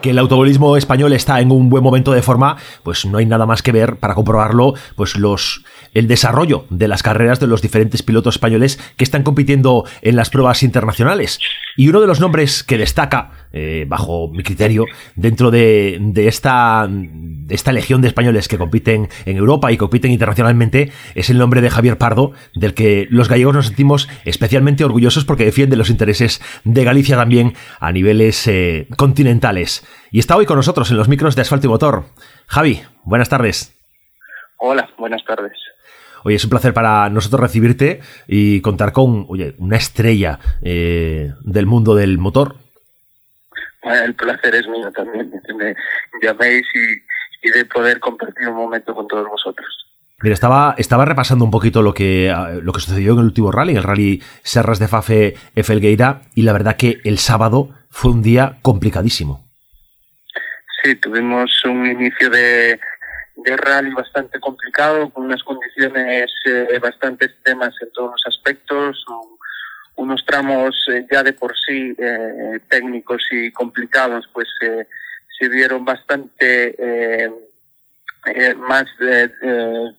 que el automovilismo español está en un buen momento de forma, pues no hay nada más que ver para comprobarlo, pues los el desarrollo de las carreras de los diferentes pilotos españoles que están compitiendo en las pruebas internacionales. Y uno de los nombres que destaca, eh, bajo mi criterio, dentro de, esta, de esta legión de españoles que compiten en Europa y compiten internacionalmente, es el nombre de Javier Pardo, del que los gallegos nos sentimos especialmente orgullosos porque defiende los intereses de Galicia también a niveles eh, continentales. Y está hoy con nosotros en los micros de Asfalto y Motor. Javi, buenas tardes. Hola, buenas tardes. Oye, es un placer para nosotros recibirte y contar con oye, una estrella eh, del mundo del motor. El placer es mío también, me llaméis y, de poder compartir un momento con todos vosotros. Mira, estaba, estaba repasando un poquito lo que, lo que sucedió en el último rally, el rally Serras de Fafe Felgueira, y la verdad que el sábado fue un día complicadísimo. Sí, tuvimos un inicio de, de rally bastante complicado, con unas condiciones eh, bastante extremas en todos los aspectos, unos tramos eh, ya de por sí eh, técnicos y complicados, pues se vieron bastante más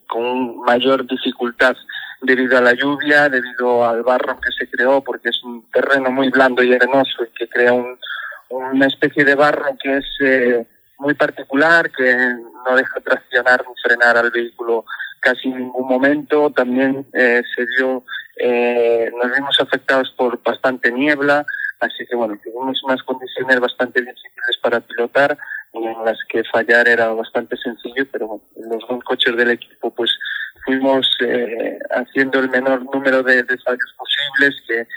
con mayor dificultad debido a la lluvia, debido al barro que se creó, porque es un terreno muy blando y arenoso y que crea un, una especie de barro que es muy particular, que no deja traccionar ni frenar al vehículo casi en ningún momento. También eh, se dio, eh, nos vimos afectados por bastante niebla, así que bueno, tuvimos unas condiciones bastante difíciles para pilotar en las que fallar era bastante sencillo, pero bueno, los dos coches del equipo pues fuimos eh, haciendo el menor número de, de fallos posibles, que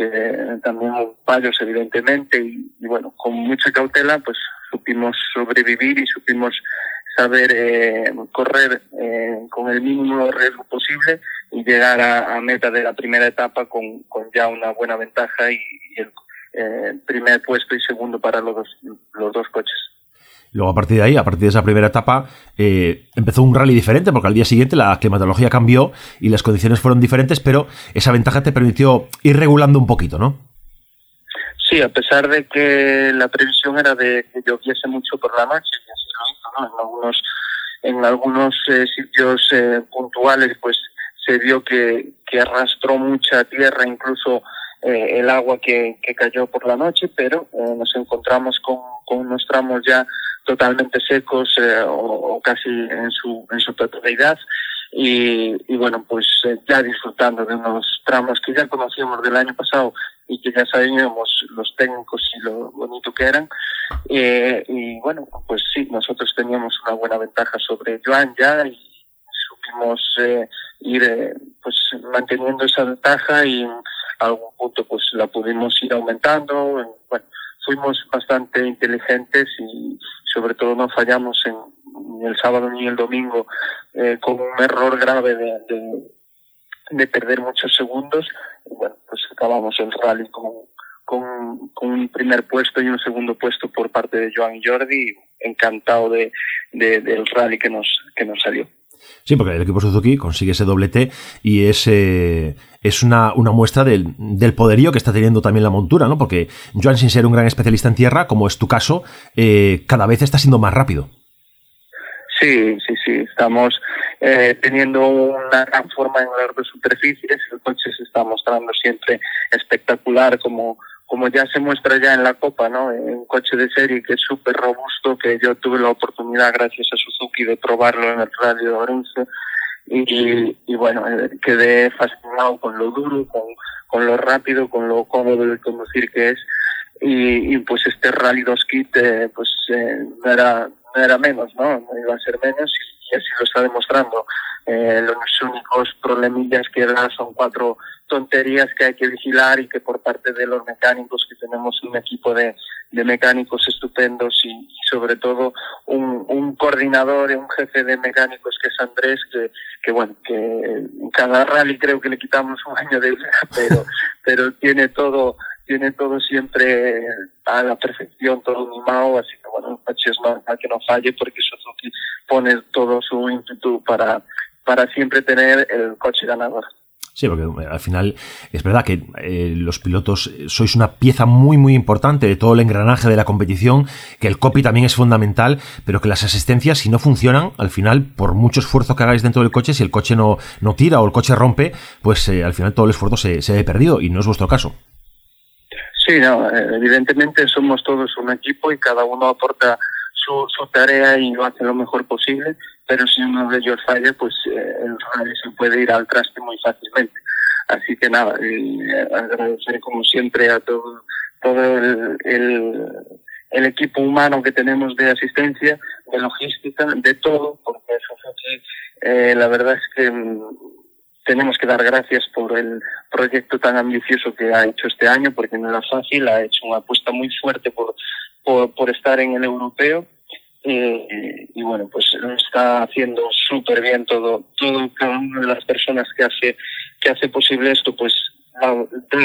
que también fallos evidentemente y, bueno con mucha cautela pues supimos sobrevivir y supimos saber eh, correr eh, con el mínimo riesgo posible y llegar a, meta de la primera etapa con, con, ya una buena ventaja y, el eh, primer puesto y segundo para los dos, los dos coches. Luego, a partir de ahí, a partir de esa primera etapa, empezó un rally diferente, porque al día siguiente la climatología cambió y las condiciones fueron diferentes, pero esa ventaja te permitió ir regulando un poquito, ¿no? Sí, a pesar de que la previsión era de que lloviese mucho por la noche, y así lo hizo, ¿no? En algunos, en algunos eh, sitios eh, puntuales, pues se vio que, que arrastró mucha tierra, incluso eh, el agua que, que cayó por la noche, pero nos encontramos con, con unos tramos ya totalmente secos o, o, casi en su, en su totalidad y, y bueno, pues eh, ya disfrutando de unos tramos que ya conocíamos del año pasado y que ya sabíamos los técnicos y lo bonito que eran. Eh, y bueno, pues sí, nosotros teníamos una buena ventaja sobre Joan ya y supimos eh, ir eh, pues manteniendo esa ventaja y en algún punto pues la pudimos ir aumentando. Bueno, fuimos bastante inteligentes y sobre todo no fallamos en ni el sábado ni el domingo eh, con un error grave de, de, perder muchos segundos. Y bueno, pues acabamos el rally con, con, con, un primer puesto y un segundo puesto por parte de Joan y Jordi. Encantado de, del rally que nos, que nos salió. Sí, porque el equipo Suzuki consigue ese doblete y es, eh, es una, una muestra del, del, poderío que está teniendo también la montura, ¿no? Porque Joan, sin ser un gran especialista en tierra, como es tu caso, eh, cada vez está siendo más rápido. Sí, sí, sí. Estamos eh, teniendo una gran forma en las superficies. El coche se está mostrando siempre espectacular, como, como ya se muestra ya en la Copa, ¿no? Un coche de serie que es súper robusto, que yo tuve la oportunidad, gracias a Suzuki, de probarlo en el Radio Orense. Y, bueno, eh, quedé fascinado con lo duro, con, con lo rápido, con lo cómodo de conducir que es. Y, y pues este Rally 2 Kit, eh, pues eh, no era no era menos, ¿no? No iba a ser menos así lo está demostrando. Eh, los únicos problemillas que da son cuatro tonterías que hay que vigilar y que por parte de los mecánicos, que tenemos un equipo de, de mecánicos estupendos y, sobre todo un, un coordinador, un jefe de mecánicos que es Andrés, que, que bueno, que cada rally creo que le quitamos un año de vida, pero, pero tiene todo tiene todo siempre a la perfección, todo mimado, así que bueno, el coche es normal que no falle porque Suzuki pone todo su ímpetu para, para siempre tener el coche ganador. Sí, porque eh, al final es verdad que eh, los pilotos eh, sois una pieza muy muy importante de todo el engranaje de la competición, que el copy también es fundamental, pero que las asistencias si no funcionan, al final por mucho esfuerzo que hagáis dentro del coche, si el coche no, no tira o el coche rompe, pues al final todo el esfuerzo se, se ve perdido y no es vuestro caso. Sí, no, evidentemente somos todos un equipo y cada uno aporta su, su tarea y lo hace lo mejor posible, pero si uno de ellos falla, pues eh, el rally se puede ir al traste muy fácilmente. Así que nada, eh, agradecer como siempre a todo, todo el, el, el, equipo humano que tenemos de asistencia, de logística, de todo, porque eso eh, la verdad es que mm, tenemos que dar gracias por el proyecto tan ambicioso que ha hecho este año, porque no era fácil, ha hecho una apuesta muy fuerte por, por, por estar en el europeo. Eh, y bueno, pues lo está haciendo súper bien todo, todo, cada una de las personas que hace, que hace posible esto, pues da,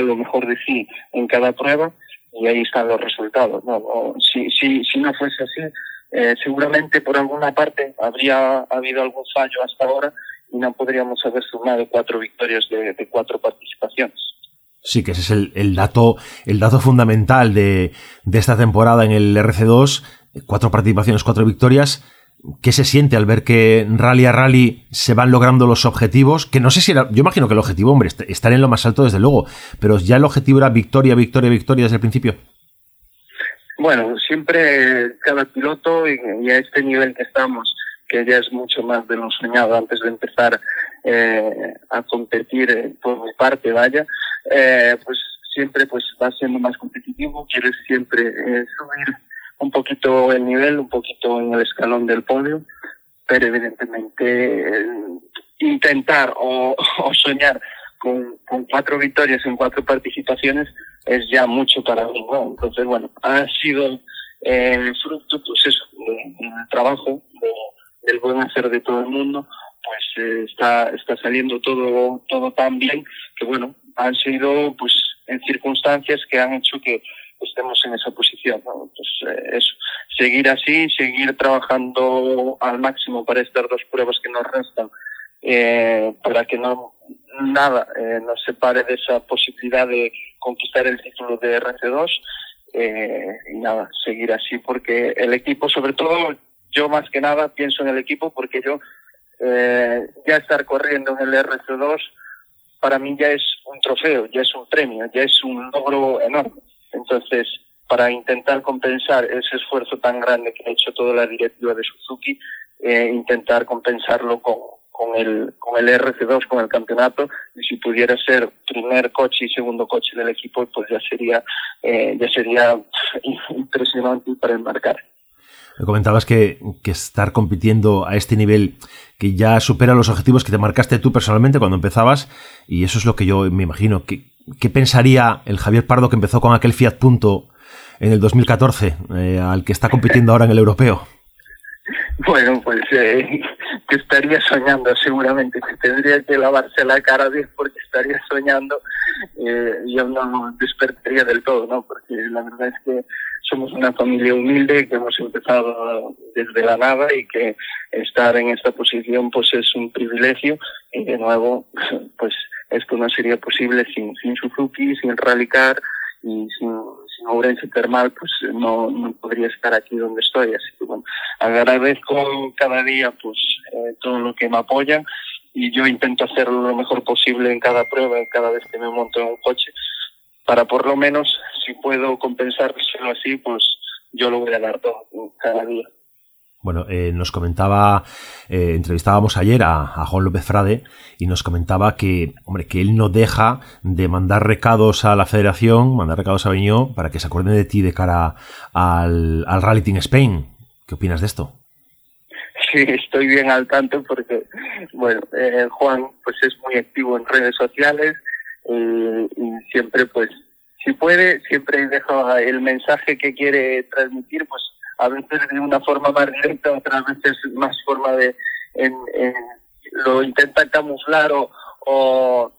lo mejor de sí en cada prueba y ahí están los resultados. ¿no? si, si, si no fuese así, eh, seguramente por alguna parte habría habido algún fallo hasta ahora y no podríamos haber sumado cuatro victorias de, cuatro participaciones. Sí, que ese es el, dato, el dato fundamental de, de esta temporada en el RC2. Cuatro participaciones, cuatro victorias. ¿Qué se siente al ver que rally a rally se van logrando los objetivos? Que no sé si era. Yo imagino que el objetivo, hombre, estar en lo más alto, desde luego. Pero ya el objetivo era victoria, victoria, victoria desde el principio. Bueno, siempre cada piloto y, y a este nivel que estamos que ya es mucho más de lo soñado antes de empezar eh, a competir eh, por mi parte, vaya, eh, pues siempre pues va siendo más competitivo, quieres siempre eh, subir un poquito el nivel, un poquito en el escalón del podio, pero evidentemente eh, intentar o, soñar con, con, cuatro victorias en cuatro participaciones es ya mucho para mí, ¿no? Entonces, bueno, ha sido eh, fruto, pues eso, del trabajo, de, del buen hacer de todo el mundo, pues eh, está, está saliendo todo, todo tan bien que bueno, han sido pues en circunstancias que han hecho que estemos en esa posición. ¿no? Pues eh, eso, seguir así, seguir trabajando al máximo para estas dos pruebas que nos restan, eh, para que no nada eh, nos separe de esa posibilidad de conquistar el título de RC2 eh, y nada, seguir así porque el equipo, sobre todo yo más que nada pienso en el equipo porque yo eh, ya estar corriendo en el RC2 para mí ya es un trofeo, ya es un premio, ya es un logro enorme. Entonces, para intentar compensar ese esfuerzo tan grande que ha hecho toda la directiva de Suzuki, eh, intentar compensarlo con, el, con el RC2, con el campeonato, y si pudiera ser primer coche y segundo coche del equipo, pues ya sería, eh, ya sería impresionante para enmarcar. Me comentabas que, que, estar compitiendo a este nivel que ya supera los objetivos que te marcaste tú personalmente cuando empezabas, y eso es lo que yo me imagino. ¿Qué, pensaría el Javier Pardo que empezó con aquel Fiat Punto en el 2014, eh, al que está compitiendo ahora en el europeo? Bueno, pues eh, que estaría soñando seguramente, que tendría que lavarse la cara bien porque estaría soñando, eh, yo no despertaría del todo, ¿no? Porque la verdad es que somos una familia humilde que hemos empezado desde la nada y que estar en esta posición pues es un privilegio. Y de nuevo pues esto no sería posible sin, sin Suzuki, sin Rallycar y sin, sin Ourense Termal pues no, no podría estar aquí donde estoy. Así que bueno agradezco cada día pues eh, todo lo que me apoyan y yo intento hacerlo lo mejor posible en cada prueba, cada vez que me monto en un coche para por lo menos, si puedo compensárselo así, pues yo lo voy a dar todo cada día. Bueno, eh, nos comentaba, eh, entrevistábamos ayer a, a, Juan López Frade y nos comentaba que, hombre, que él no deja de mandar recados a la federación, mandar recados a Beñó para que se acuerden de ti de cara al, al Rally Team Spain. ¿Qué opinas de esto? Sí, estoy bien al tanto porque, bueno, eh, Juan pues es muy activo en redes sociales, y, y siempre pues si puede siempre deja el mensaje que quiere transmitir pues a veces de una forma más directa otras veces más forma de en, en, lo intenta camuflar o, o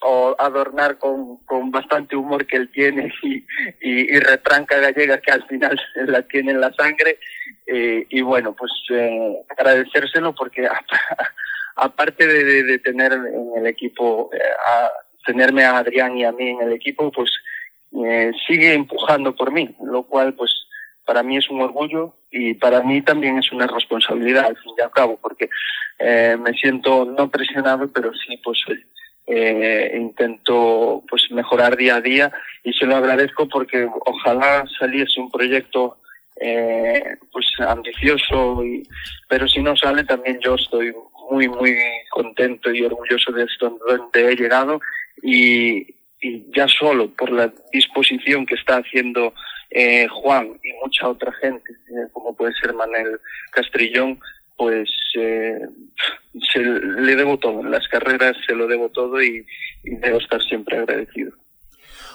o adornar con, con bastante humor que él tiene y, y, retranca gallega que al final la tiene en la sangre. Eh, y bueno, pues eh, agradecérselo porque aparte de, de, tener en el equipo, eh, tenerme a Adrián y a mí en el equipo, pues eh, sigue empujando por mí, lo cual pues para mí es un orgullo y para mí también es una responsabilidad al fin y al cabo, porque eh, me siento no presionado, pero sí pues eh, intento pues mejorar día a día y se lo agradezco porque ojalá saliese un proyecto eh, pues ambicioso y, pero si no sale también yo estoy muy muy contento y orgulloso de esto donde he llegado y, y ya solo por la disposición que está haciendo eh, Juan y mucha otra gente, eh, como puede ser Manel Castrillón, pues eh, se, le debo todo. En las carreras se lo debo todo y, debo estar siempre agradecido.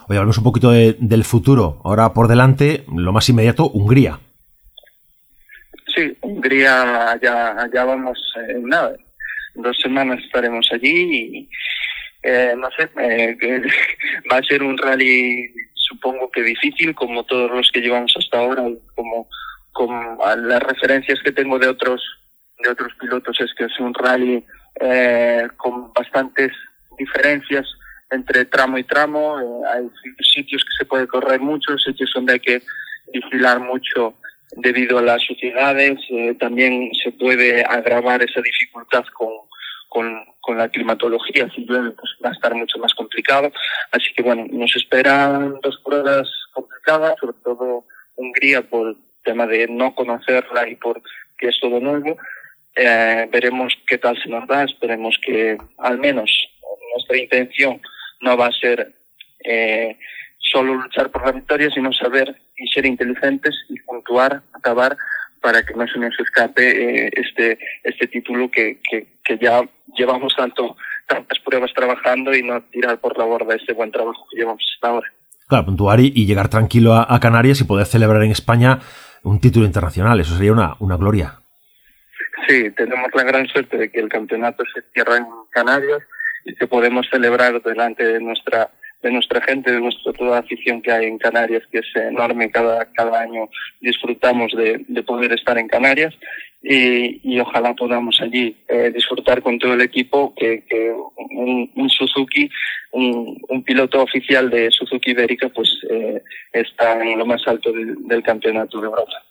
Oye, hablamos un poquito del futuro. Ahora por delante, lo más inmediato, Hungría. Sí, Hungría ya, ya vamos en nada. dos semanas estaremos allí y eh, no sé, eh, va a ser un rally supongo que difícil como todos los que llevamos hasta ahora como, como las referencias que tengo de otros de otros pilotos es que es un rally eh, con bastantes diferencias entre tramo y tramo. Eh, hay sitios que se puede correr mucho sitios donde hay que vigilar mucho debido a las suciedades eh, también se puede agravar esa dificultad con con, con la climatología, si pues va a estar mucho más complicado. Así que bueno, nos esperan dos pruebas complicadas, sobre todo Hungría por tema de no conocerla y por que es todo nuevo. Eh, veremos qué tal se nos da, esperemos que al menos nuestra intención no va a ser eh, solo luchar por la victoria, sino saber y ser inteligentes y puntuar, acabar para que no se nos escape eh, este este título que, que, que, ya llevamos tanto tantas pruebas trabajando y no tirar por la borda este buen trabajo que llevamos hasta ahora. Claro, puntuar y, llegar tranquilo a, Canarias y poder celebrar en España un título internacional, eso sería una, una gloria. Sí, tenemos la gran suerte de que el campeonato se cierra en Canarias y que podemos celebrar delante de nuestra de nuestra gente, de nuestra toda afición que hay en Canarias, que es enorme, cada, cada año disfrutamos de, de poder estar en Canarias y, y ojalá podamos allí eh, disfrutar con todo el equipo, que, que un, un, Suzuki, un, un, piloto oficial de Suzuki Ibérica, pues eh, está en lo más alto de, del campeonato de Europa.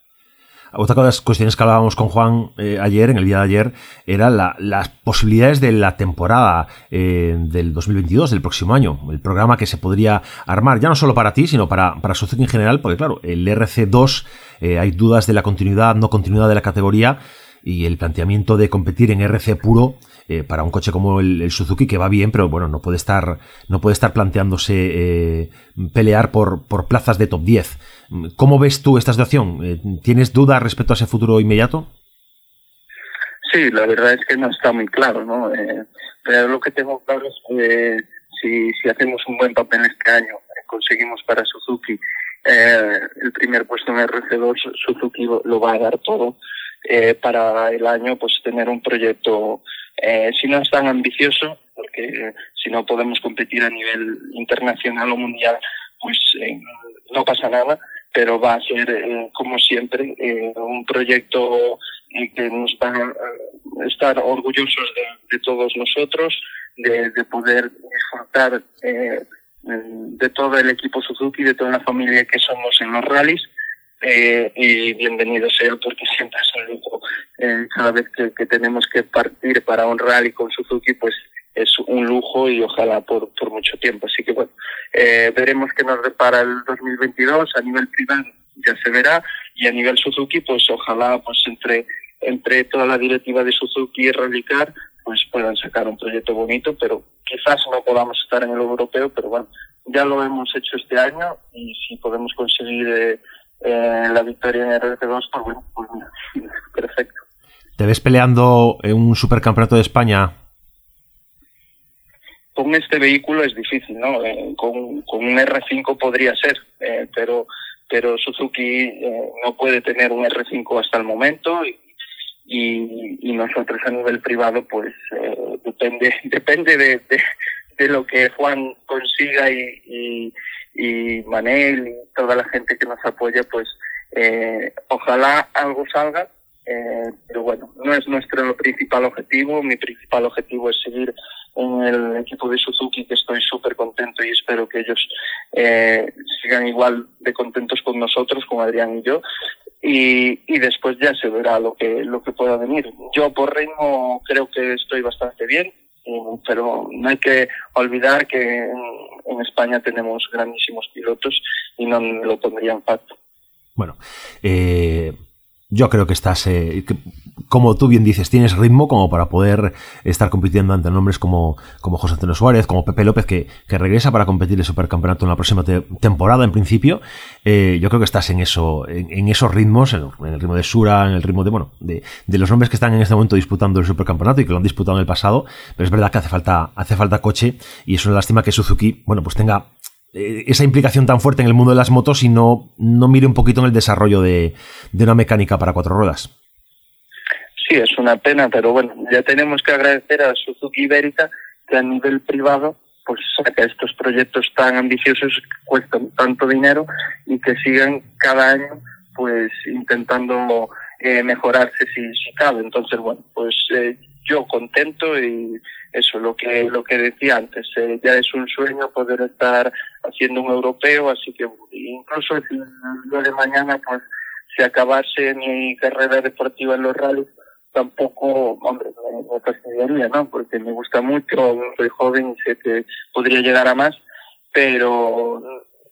Otra de las cuestiones que hablábamos con Juan eh, ayer, en el día de ayer, era la, las posibilidades de la temporada eh, del 2022, del próximo año. El programa que se podría armar, ya no solo para ti, sino para, para Suzuki en general, porque claro, el RC2 eh, hay dudas de la continuidad, no continuidad de la categoría y el planteamiento de competir en RC puro eh, para un coche como el, Suzuki que va bien, pero bueno, no puede estar, no puede estar planteándose pelear por, por plazas de top 10. ¿Cómo ves tú esta situación? Eh, ¿Tienes dudas respecto a ese futuro inmediato? Sí, la verdad es que no está muy claro, ¿no? pero lo que tengo claro es que si, hacemos un buen papel este año, conseguimos para Suzuki el primer puesto en RC2, Suzuki lo va a dar todo eh, para el año pues tener un proyecto, eh, si no es tan ambicioso, porque si no podemos competir a nivel internacional o mundial, pues eh, no pasa nada, pero va a ser, eh, como siempre, eh, un proyecto que nos va a estar orgullosos de, todos nosotros, de, de poder disfrutar de todo el equipo Suzuki, de toda la familia que somos en los rallies eh, y bienvenido sea porque siempre es un lujo. Eh, cada vez que, que, tenemos que partir para un rally con Suzuki, pues es un lujo y ojalá por, por mucho tiempo. Así que bueno, eh, veremos qué nos repara el 2022 a nivel privado ya se verá y a nivel Suzuki pues ojalá pues entre entre toda la directiva de Suzuki y Rallycar pues puedan sacar un proyecto bonito pero quizás no podamos estar en el europeo pero bueno ya lo hemos hecho este año y si podemos conseguir eh, eh, la victoria en RT2, pues bueno, pues perfecto. ¿Te ves peleando en un supercampeonato de España? Con este vehículo es difícil, ¿no? Eh, con, con, un R5 podría ser, eh, pero pero Suzuki eh, no puede tener un R5 hasta el momento y, y, y nosotros a nivel privado pues eh, depende depende de, de, lo que Juan consiga y, y, Manel y toda la gente que nos apoya, pues eh, ojalá algo salga. Eh, pero bueno, no es nuestro principal objetivo. Mi principal objetivo es seguir en el equipo de Suzuki, que estoy súper contento y espero que ellos eh, sigan igual de contentos con nosotros, con Adrián y yo. Y, y después ya se verá lo que, lo que pueda venir. Yo por ritmo creo que estoy bastante bien, pero no hay que olvidar que en, España tenemos grandísimos pilotos y no lo pondría en facto. Bueno, eh, yo creo que estás, eh, como tú bien dices, tienes ritmo como para poder estar compitiendo ante nombres como, como José Antonio Suárez, como Pepe López, que, regresa para competir el Supercampeonato en la próxima temporada, en principio. Eh, yo creo que estás en eso, en, esos ritmos, en, el ritmo de Sura, en el ritmo de, bueno, de, de, los nombres que están en este momento disputando el Supercampeonato y que lo han disputado en el pasado. Pero es verdad que hace falta, hace falta coche y es una lástima que Suzuki, bueno, pues tenga esa implicación tan fuerte en el mundo de las motos y no, no mire un poquito en el desarrollo de, una mecánica para cuatro ruedas. Sí, es una pena, pero bueno, ya tenemos que agradecer a Suzuki Ibérica que a nivel privado pues saca estos proyectos tan ambiciosos que cuestan tanto dinero y que sigan cada año pues intentando eh, mejorarse si, si cabe. Entonces, bueno, pues eh, yo contento y eso, lo que, lo que decía antes, eh, ya es un sueño poder estar haciendo un europeo, así que incluso el día de mañana, pues, si acabase mi carrera deportiva en los rallies, tampoco, hombre, me, fastidiaría, ¿no? Porque me gusta mucho, soy joven y sé que podría llegar a más, pero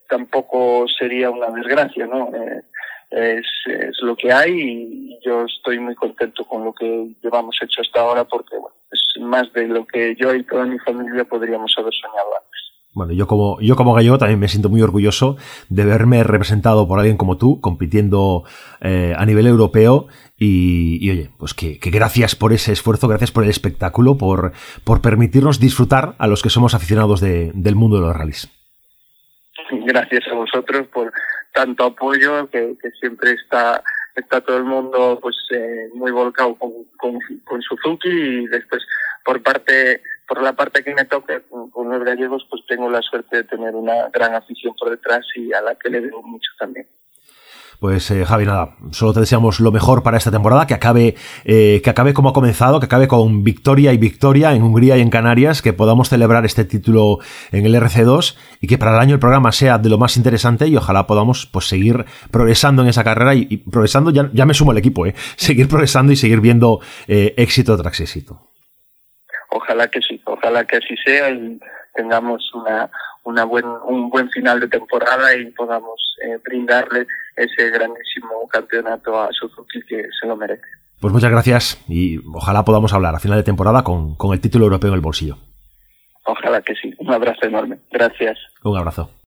tampoco sería una desgracia, ¿no? Eh, es, es lo que hay y yo estoy muy contento con lo que llevamos hecho hasta ahora porque bueno, es más de lo que yo y toda mi familia podríamos haber soñado antes. Bueno, yo como, yo como gallego también me siento muy orgulloso de verme representado por alguien como tú, compitiendo eh, a nivel europeo. Y, oye, pues que, que, gracias por ese esfuerzo, gracias por el espectáculo, por, por permitirnos disfrutar a los que somos aficionados de, del mundo de los rallies. Gracias a vosotros por tanto apoyo que, que siempre está está todo el mundo pues eh, muy volcado con, con, con, Suzuki y después por parte por la parte que me toca con, los gallegos pues tengo la suerte de tener una gran afición por detrás y a la que le debo mucho también. Pues eh, Javi, nada, solo te deseamos lo mejor para esta temporada, que acabe, eh, que acabe como ha comenzado, que acabe con victoria y victoria en Hungría y en Canarias, que podamos celebrar este título en el RC2 y que para el año el programa sea de lo más interesante y ojalá podamos pues seguir progresando en esa carrera y, progresando, ya, me sumo al equipo, eh, seguir progresando y seguir viendo eh, éxito tras éxito. Ojalá que sí, ojalá que así sea y tengamos una, una buen, un buen final de temporada y podamos eh, brindarle ese grandísimo campeonato a Suzuki que se lo merece. Pues muchas gracias y ojalá podamos hablar a final de temporada con, con el título europeo en el bolsillo. Ojalá que sí. Un abrazo enorme. Gracias. Un abrazo.